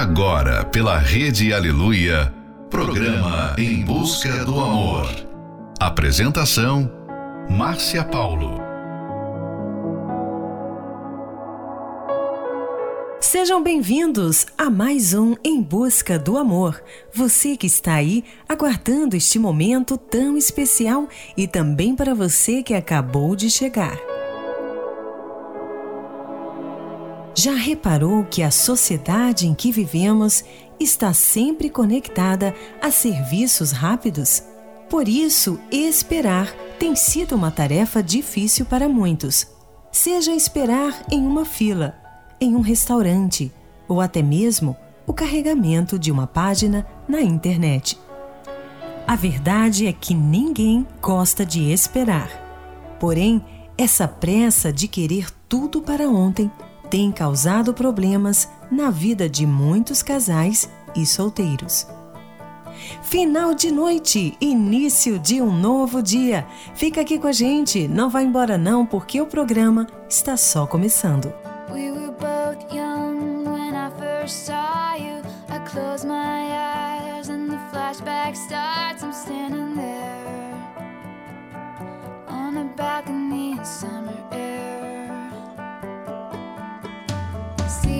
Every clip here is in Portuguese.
Agora, pela Rede Aleluia, programa Em Busca do Amor. Apresentação: Márcia Paulo. Sejam bem-vindos a mais um Em Busca do Amor. Você que está aí aguardando este momento tão especial e também para você que acabou de chegar. Já reparou que a sociedade em que vivemos está sempre conectada a serviços rápidos? Por isso, esperar tem sido uma tarefa difícil para muitos. Seja esperar em uma fila, em um restaurante ou até mesmo o carregamento de uma página na internet. A verdade é que ninguém gosta de esperar. Porém, essa pressa de querer tudo para ontem tem causado problemas na vida de muitos casais e solteiros. Final de noite, início de um novo dia. Fica aqui com a gente, não vá embora não, porque o programa está só começando. We were both young when I first saw you. I close my eyes and the flashback starts. I'm standing there on a balcony in summer air. see.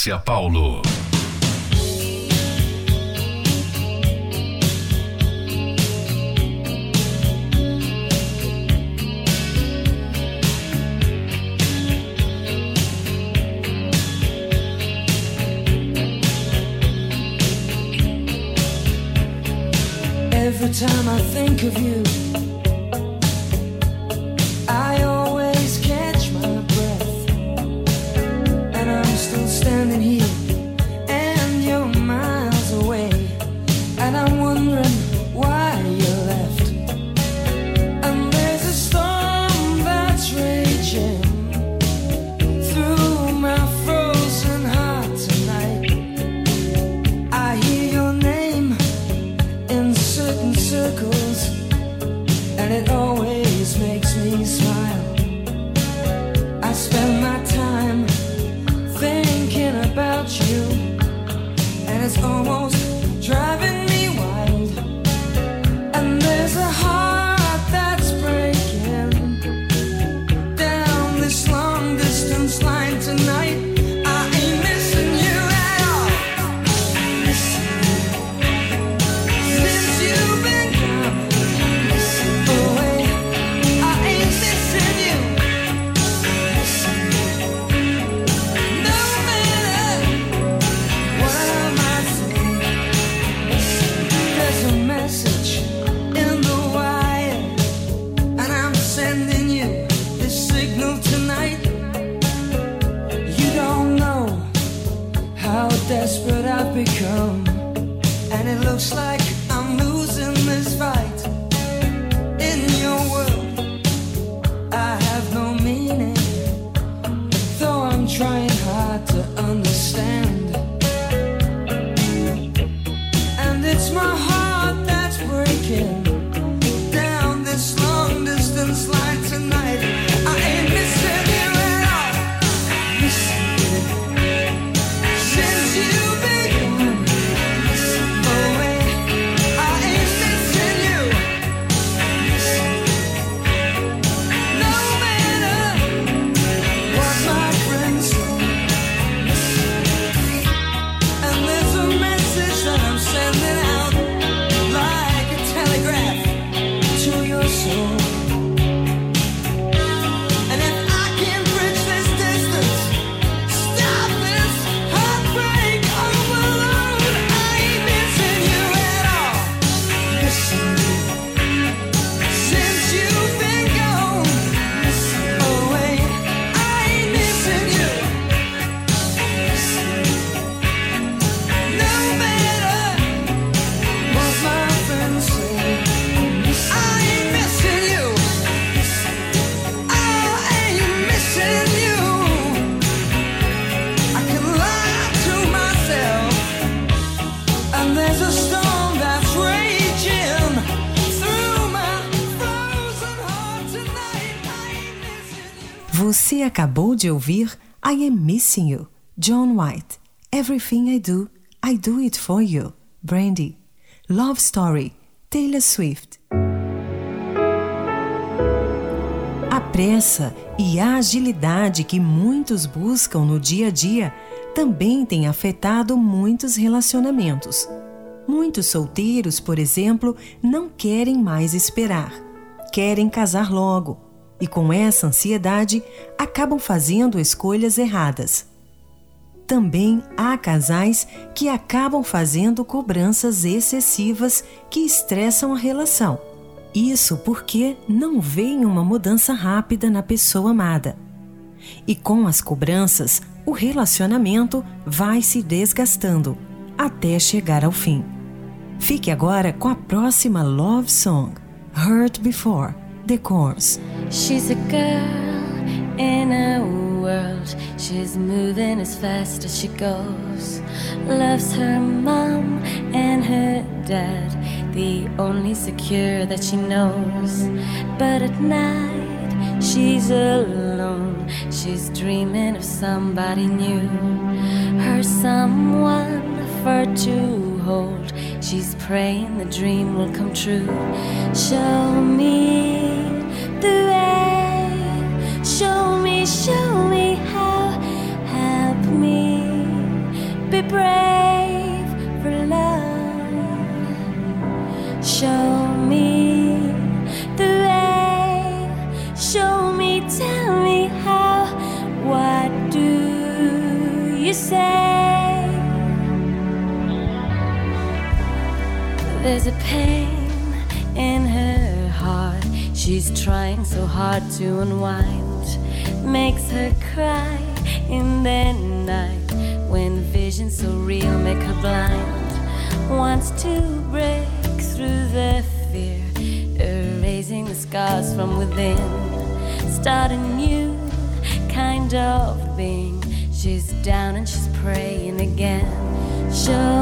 Márcia Paulo. Every time I think of you acabou de ouvir I Am Missing You, John White. Everything I Do, I Do It For You, Brandy. Love Story, Taylor Swift. A pressa e a agilidade que muitos buscam no dia a dia também tem afetado muitos relacionamentos. Muitos solteiros, por exemplo, não querem mais esperar. Querem casar logo e, com essa ansiedade, acabam fazendo escolhas erradas. Também há casais que acabam fazendo cobranças excessivas que estressam a relação. Isso porque não veem uma mudança rápida na pessoa amada. E com as cobranças, o relacionamento vai se desgastando até chegar ao fim. Fique agora com a próxima love song, Hurt Before, The Course. She's a girl in a world. She's moving as fast as she goes. Loves her mom and her dad, the only secure that she knows. But at night, she's alone. She's dreaming of somebody new. Her someone for to hold. She's praying the dream will come true. Show me the way. Show me, show me how. Help me be brave for love. Show me There's a pain in her heart. She's trying so hard to unwind. Makes her cry in the night when visions so real make her blind. Wants to break through the fear, erasing the scars from within. Start a new kind of being. She's down and she's praying again. Show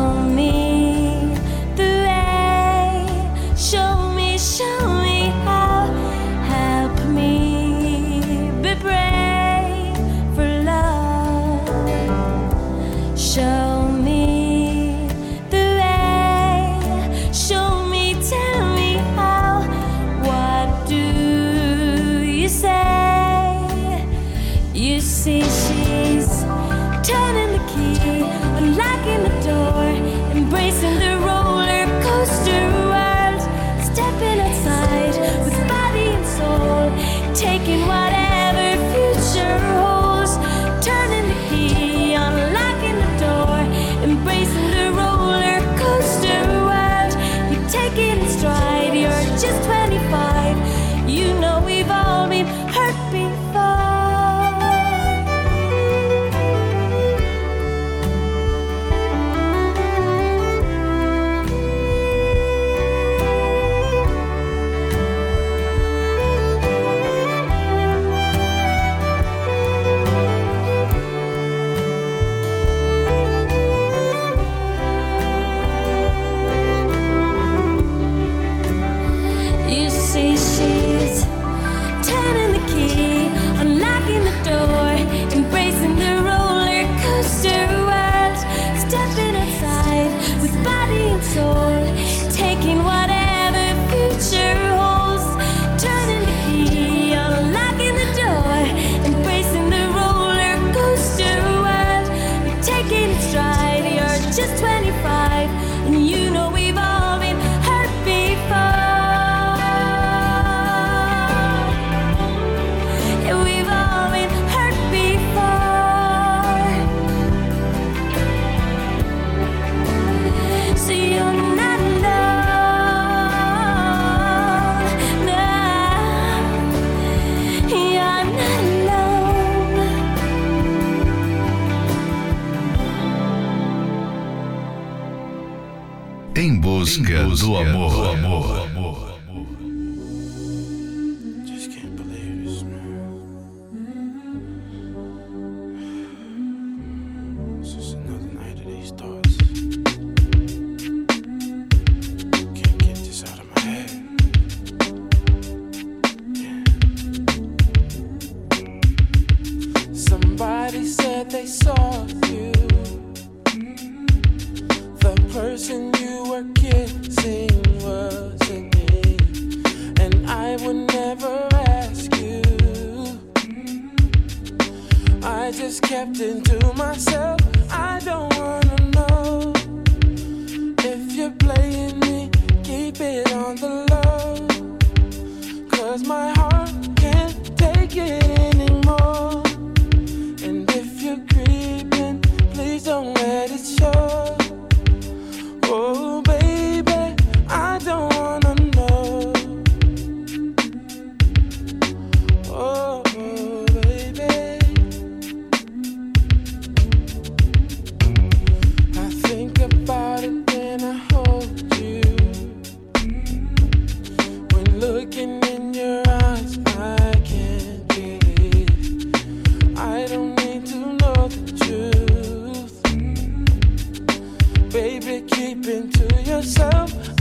yourself.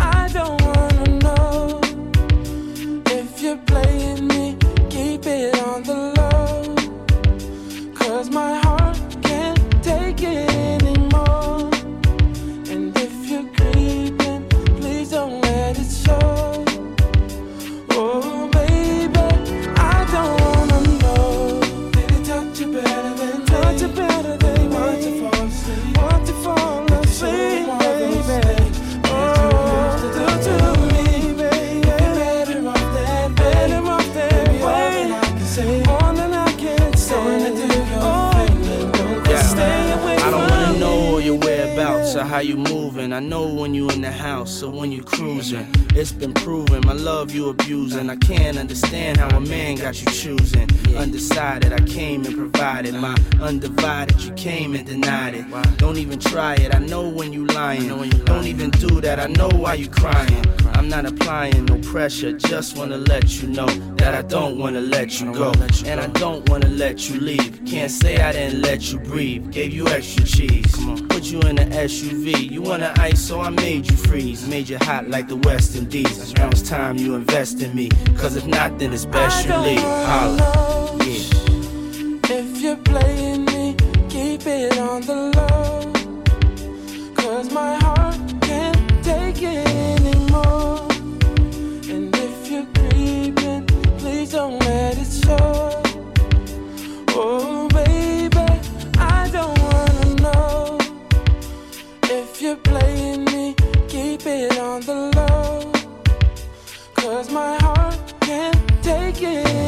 I know why you crying. I'm not applying no pressure. Just wanna let you know that I don't wanna let you go, and I don't wanna let you leave. Can't say I didn't let you breathe. Gave you extra cheese. Put you in an SUV. You wanna ice, so I made you freeze. Made you hot like the West Indies. Now it's time you invest in me. Cause if not, then it's best you leave. Holla. Cause my heart can't take it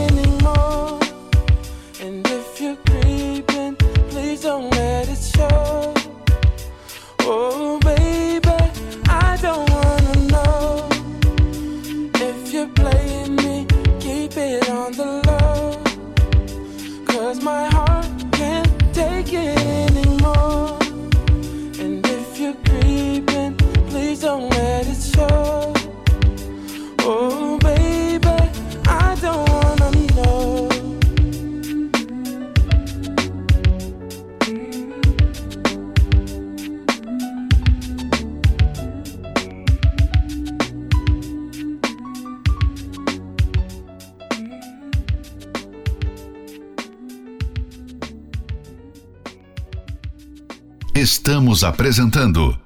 Estamos apresentando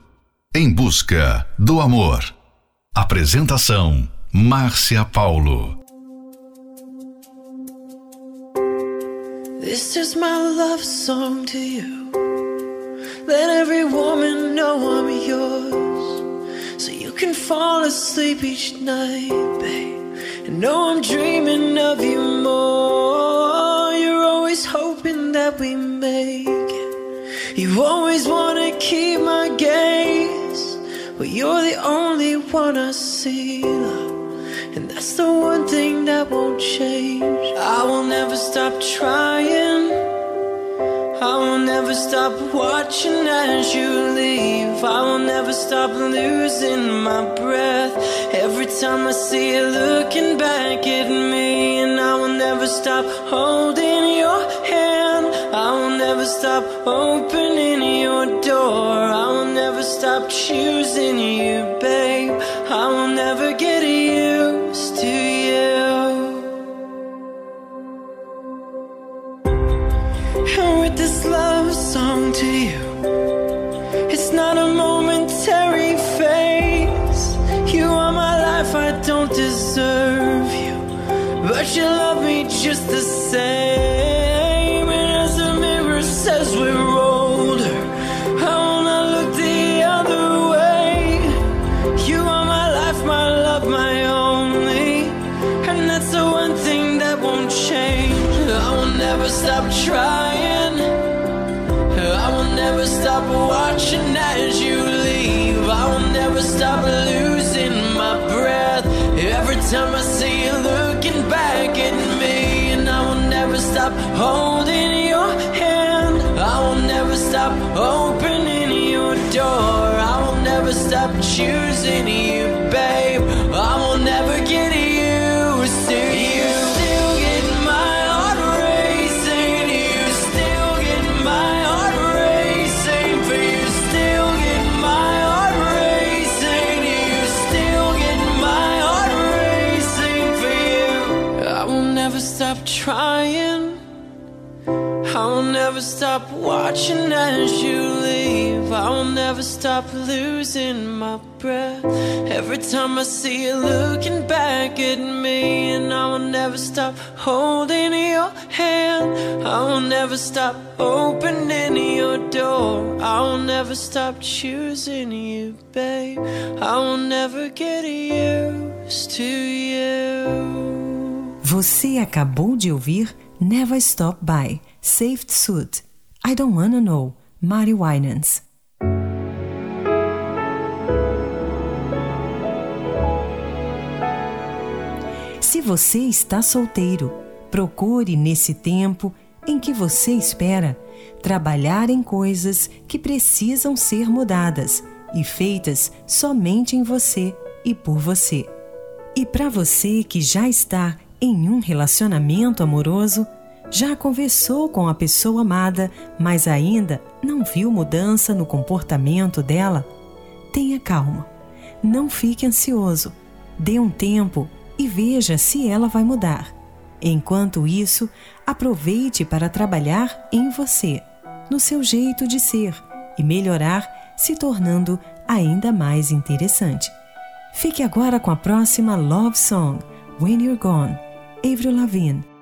Em Busca do Amor. Apresentação: Márcia Paulo. This is my love song to you. Let every woman know I'm yours. So you can fall asleep each night, babe. And know I'm dreaming of you more. You're always hoping that we make. You always wanna keep my gaze. But you're the only one I see. And that's the one thing that won't change. I will never stop trying. I will never stop watching as you leave. I will never stop losing my breath. Every time I see you looking back at me, and I will never stop holding your stop opening your door. I will never stop choosing you, babe. I will never get used to you. And with this love song to you, it's not a momentary phase. You are my life, I don't deserve you. But you love me just the same. Watching as you leave. I will never stop losing my breath. Every time I see you looking back at me, and I will never stop holding your hand. I will never stop opening your door. I will never stop choosing you, babe. I will never get used to you. Você acabou de ouvir Never Stop By, Saved Suit. I Don't Wanna Know, Mari Winans. Se você está solteiro, procure nesse tempo em que você espera trabalhar em coisas que precisam ser mudadas e feitas somente em você e por você. E para você que já está em um relacionamento amoroso, já conversou com a pessoa amada, mas ainda não viu mudança no comportamento dela? Tenha calma. Não fique ansioso. Dê um tempo e veja se ela vai mudar. Enquanto isso, aproveite para trabalhar em você, no seu jeito de ser e melhorar, se tornando ainda mais interessante. Fique agora com a próxima Love Song, When You're Gone, Avril Lavigne.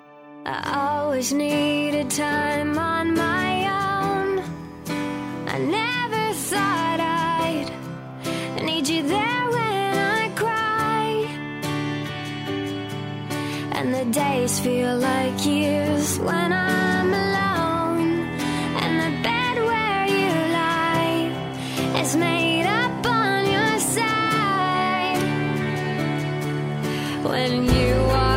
I always needed time on my own. I never thought I'd need you there when I cry. And the days feel like years when I'm alone. And the bed where you lie is made up on your side. When you walk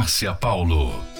Márcia Paulo.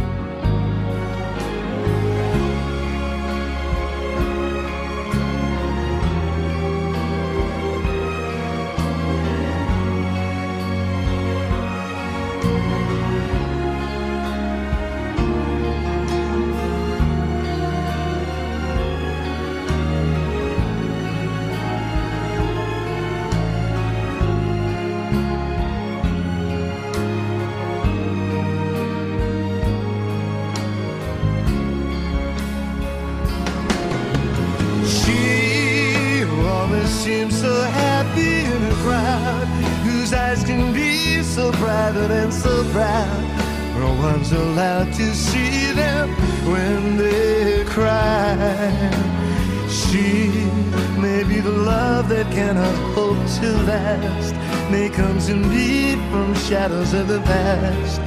To. May come to me from shadows of the past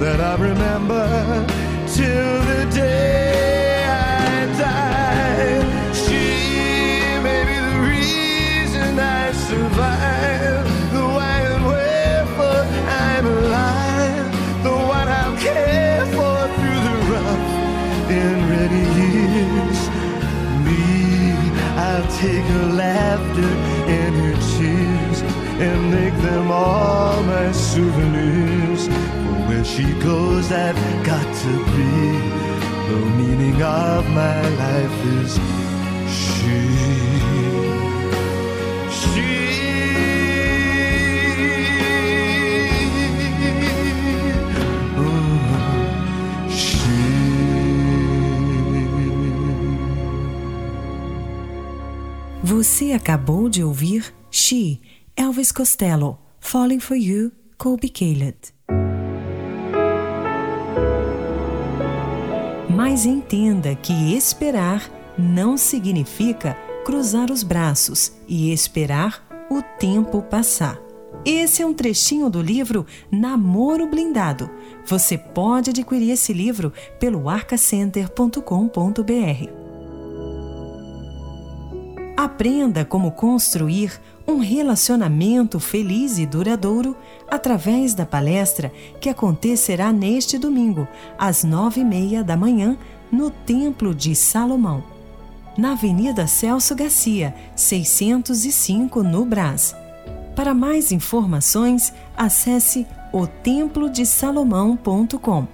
that I remember till the day souvenirs. For where she goes, I've got to be. The meaning of my life is she. She. Você acabou de ouvir She, Elvis Costello, Falling for You, Colby Caleb. Mas entenda que esperar não significa cruzar os braços e esperar o tempo passar. Esse é um trechinho do livro Namoro Blindado. Você pode adquirir esse livro pelo arcacenter.com.br. Aprenda como construir um relacionamento feliz e duradouro através da palestra que acontecerá neste domingo, às nove e meia da manhã, no Templo de Salomão, na Avenida Celso Garcia, 605, no Brás. Para mais informações, acesse otemplodesalomão.com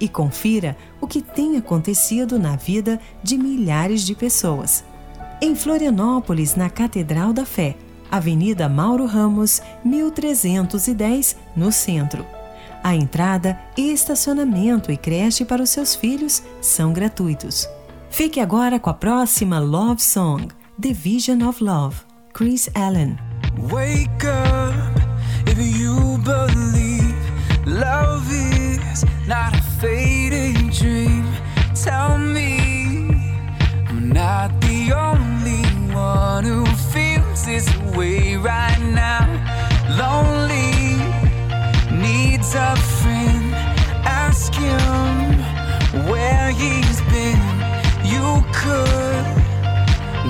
e confira o que tem acontecido na vida de milhares de pessoas. Em Florianópolis, na Catedral da Fé, Avenida Mauro Ramos, 1310, no centro. A entrada, estacionamento e creche para os seus filhos são gratuitos. Fique agora com a próxima Love Song, The Vision of Love, Chris Allen. Wake up if you believe love is not a fading dream. Tell me I'm not the only one who feels this way right now. Lonely needs a friend. Ask him where he's been. You could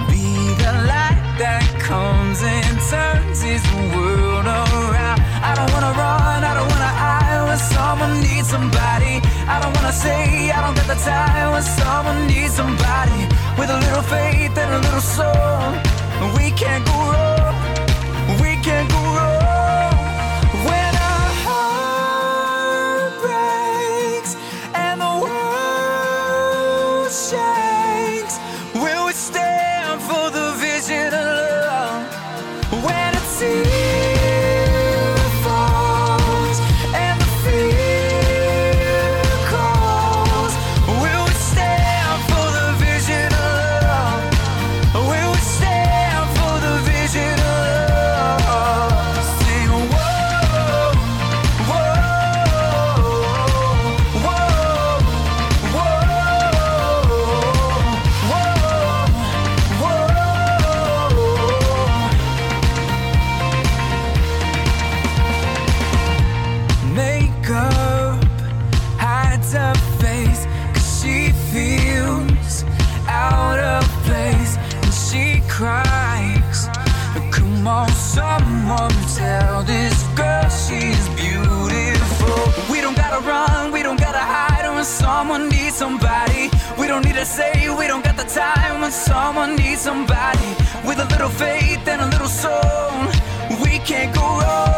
be the light that comes and turns his world around. I don't wanna run, I don't wanna hide when someone needs somebody. I don't wanna say I don't got the time when someone needs somebody. With a little faith and a little soul, we can't go wrong. We can't go to say, we don't got the time when someone needs somebody. With a little faith and a little soul We can't go wrong,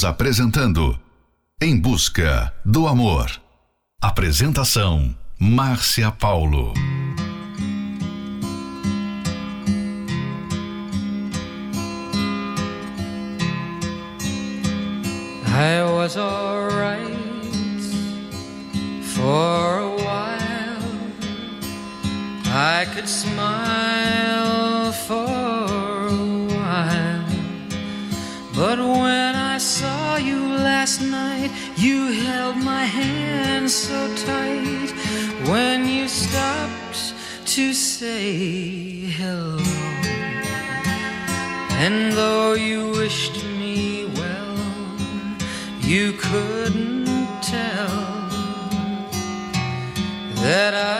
Estamos apresentando Em Busca do Amor. Apresentação: Márcia Paulo. I was alright for a while. I could smile for last night, you held my hand so tight. When you stopped to say hello. And though you wished me well, you couldn't tell that I'd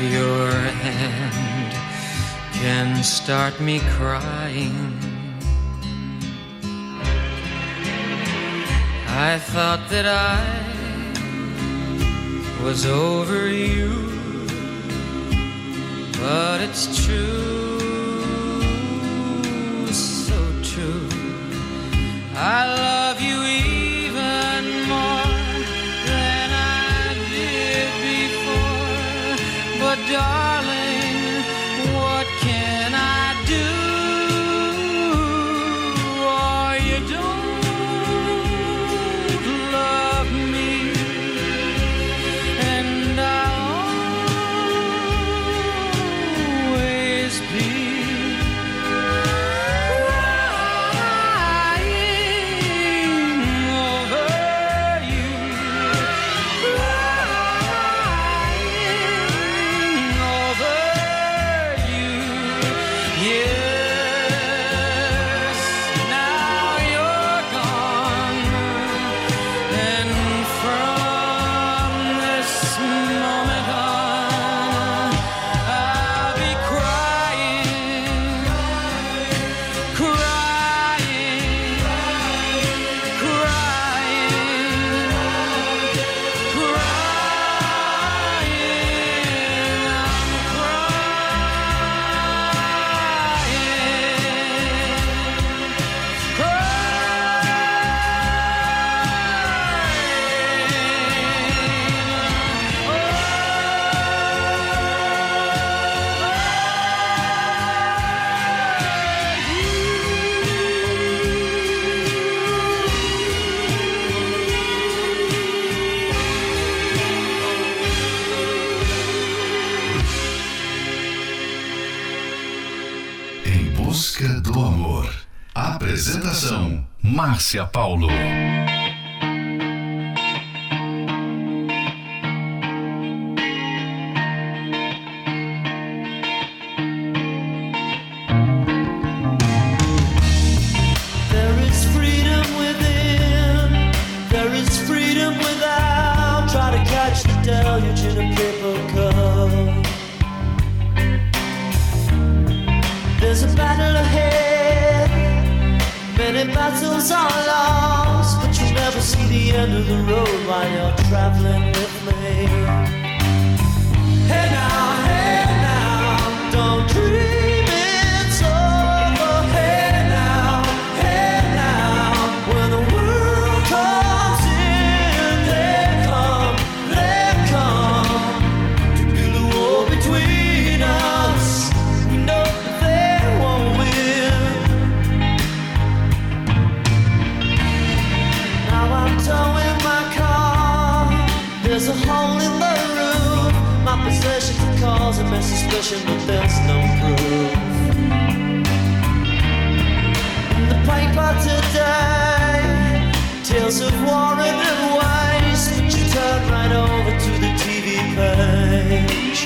your hand can start me crying. I thought that I was over you, but it's true, so true. I love you dark. Márcia Paulo. Traveling suspicion, but there's no proof. In the paper today, tales of war and waste, but you turn right over to the TV page.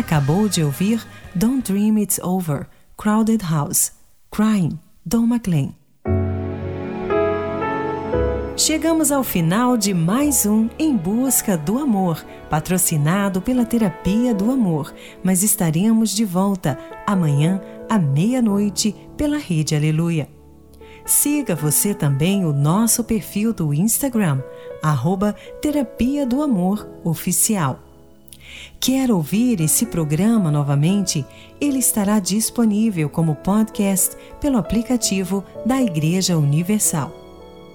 Acabou de ouvir Don't Dream It's Over, Crowded House, Crying, Don McLean. Chegamos ao final de mais um Em Busca do Amor, patrocinado pela Terapia do Amor, mas estaremos de volta amanhã à meia-noite pela Rede Aleluia. Siga você também o nosso perfil do Instagram, arroba Terapia do Amor Oficial. Quer ouvir esse programa novamente? Ele estará disponível como podcast pelo aplicativo da Igreja Universal.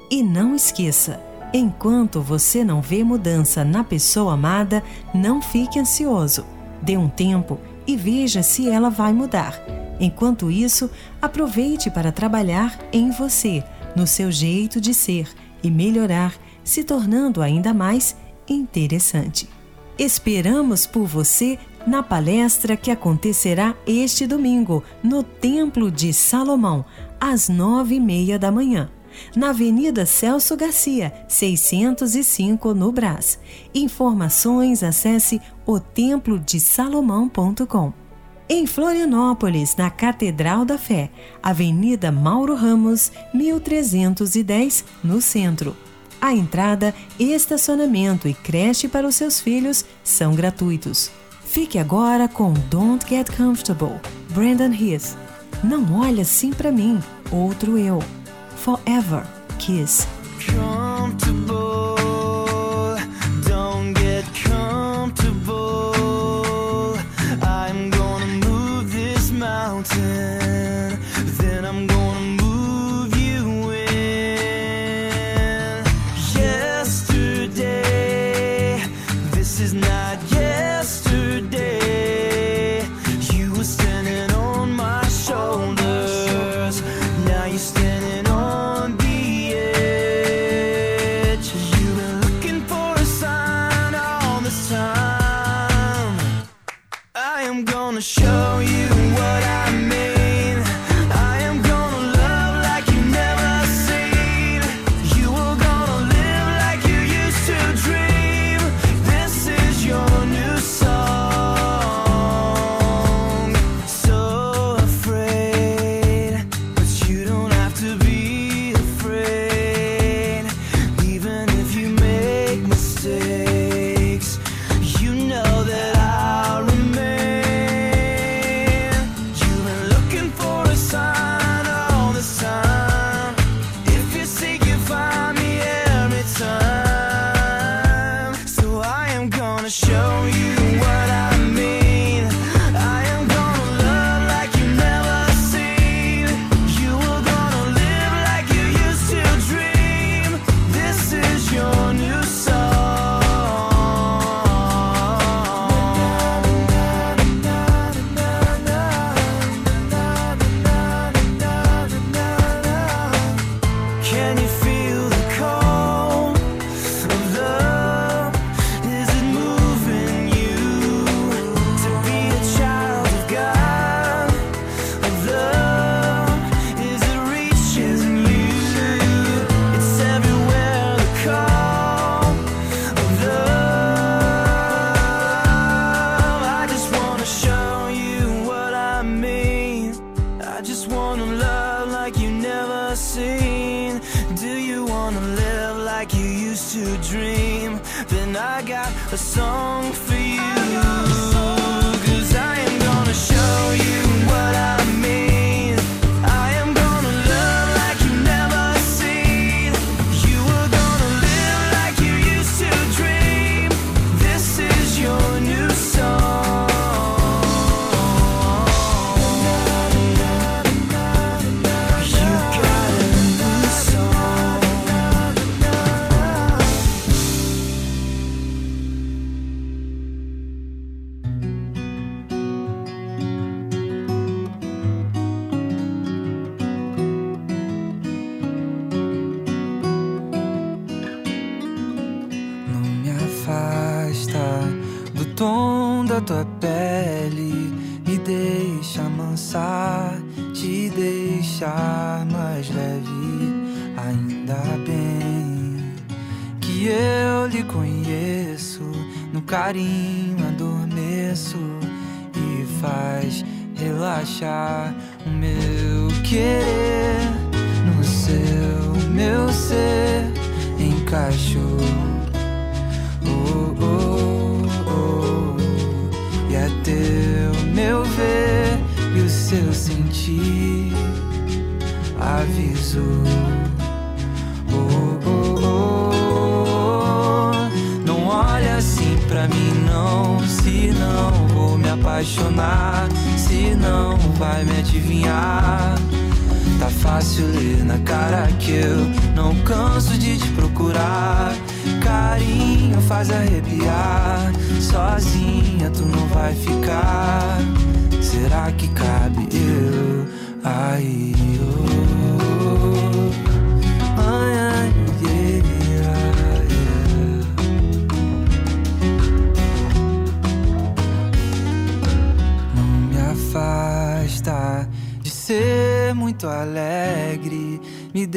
E não esqueça, enquanto você não vê mudança na pessoa amada, não fique ansioso. Dê um tempo e veja se ela vai mudar. Enquanto isso, aproveite para trabalhar em você, no seu jeito de ser e melhorar, se tornando ainda mais interessante. Esperamos por você na palestra que acontecerá este domingo no Templo de Salomão, às nove e meia da manhã, na Avenida Celso Garcia, 605, no Brás. Informações acesse otemplodesalomão.com. Em Florianópolis, na Catedral da Fé, Avenida Mauro Ramos, 1310, no centro. A entrada, estacionamento e creche para os seus filhos são gratuitos. Fique agora com Don't Get Comfortable, Brandon Heath. Não olhe assim para mim, outro eu. Forever Kiss.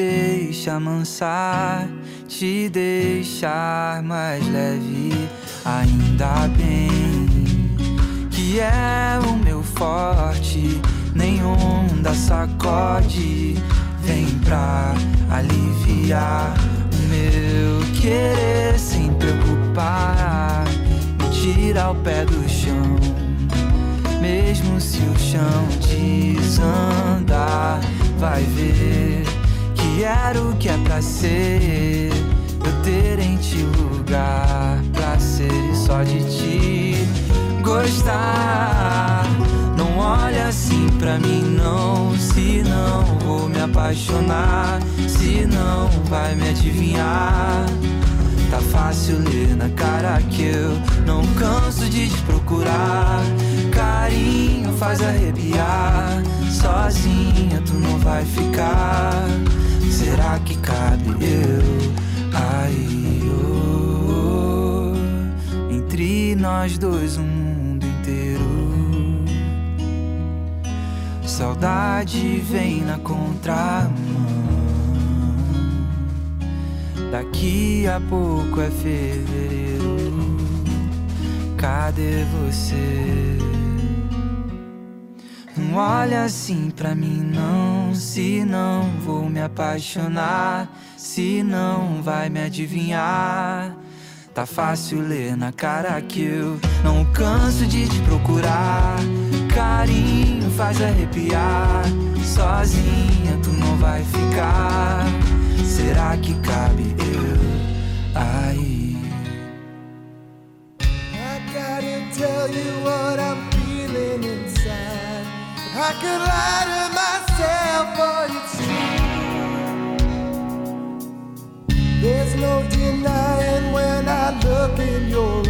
Deixa amansar, te deixar mais leve. Ainda bem que é o meu forte. Nenhum da sacode vem pra aliviar o meu querer sem preocupar. Me tira o pé do chão. Mesmo se o chão desandar, vai ver que era o que é pra ser. Eu ter em ti lugar pra ser e só de ti gostar. Não olha assim pra mim, não. Se não vou me apaixonar, se não vai me adivinhar. Tá fácil ler na cara que eu não canso de te procurar. Carinho faz arrepiar. Sozinha tu não vai ficar. Será que cabe eu aí? oh, entre nós dois, um mundo inteiro. Saudade vem na contramão. Daqui a pouco é fevereiro. Cadê você? Não olha assim pra mim, não. Se não vou me apaixonar, se não vai me adivinhar. Tá fácil ler na cara que eu não canso de te procurar. Carinho faz arrepiar. Sozinha tu não vai ficar. Será que cabe eu aí? I gotta tell you what I'm feeling inside. I could lie to myself, but it's true. There's no denying when I look in your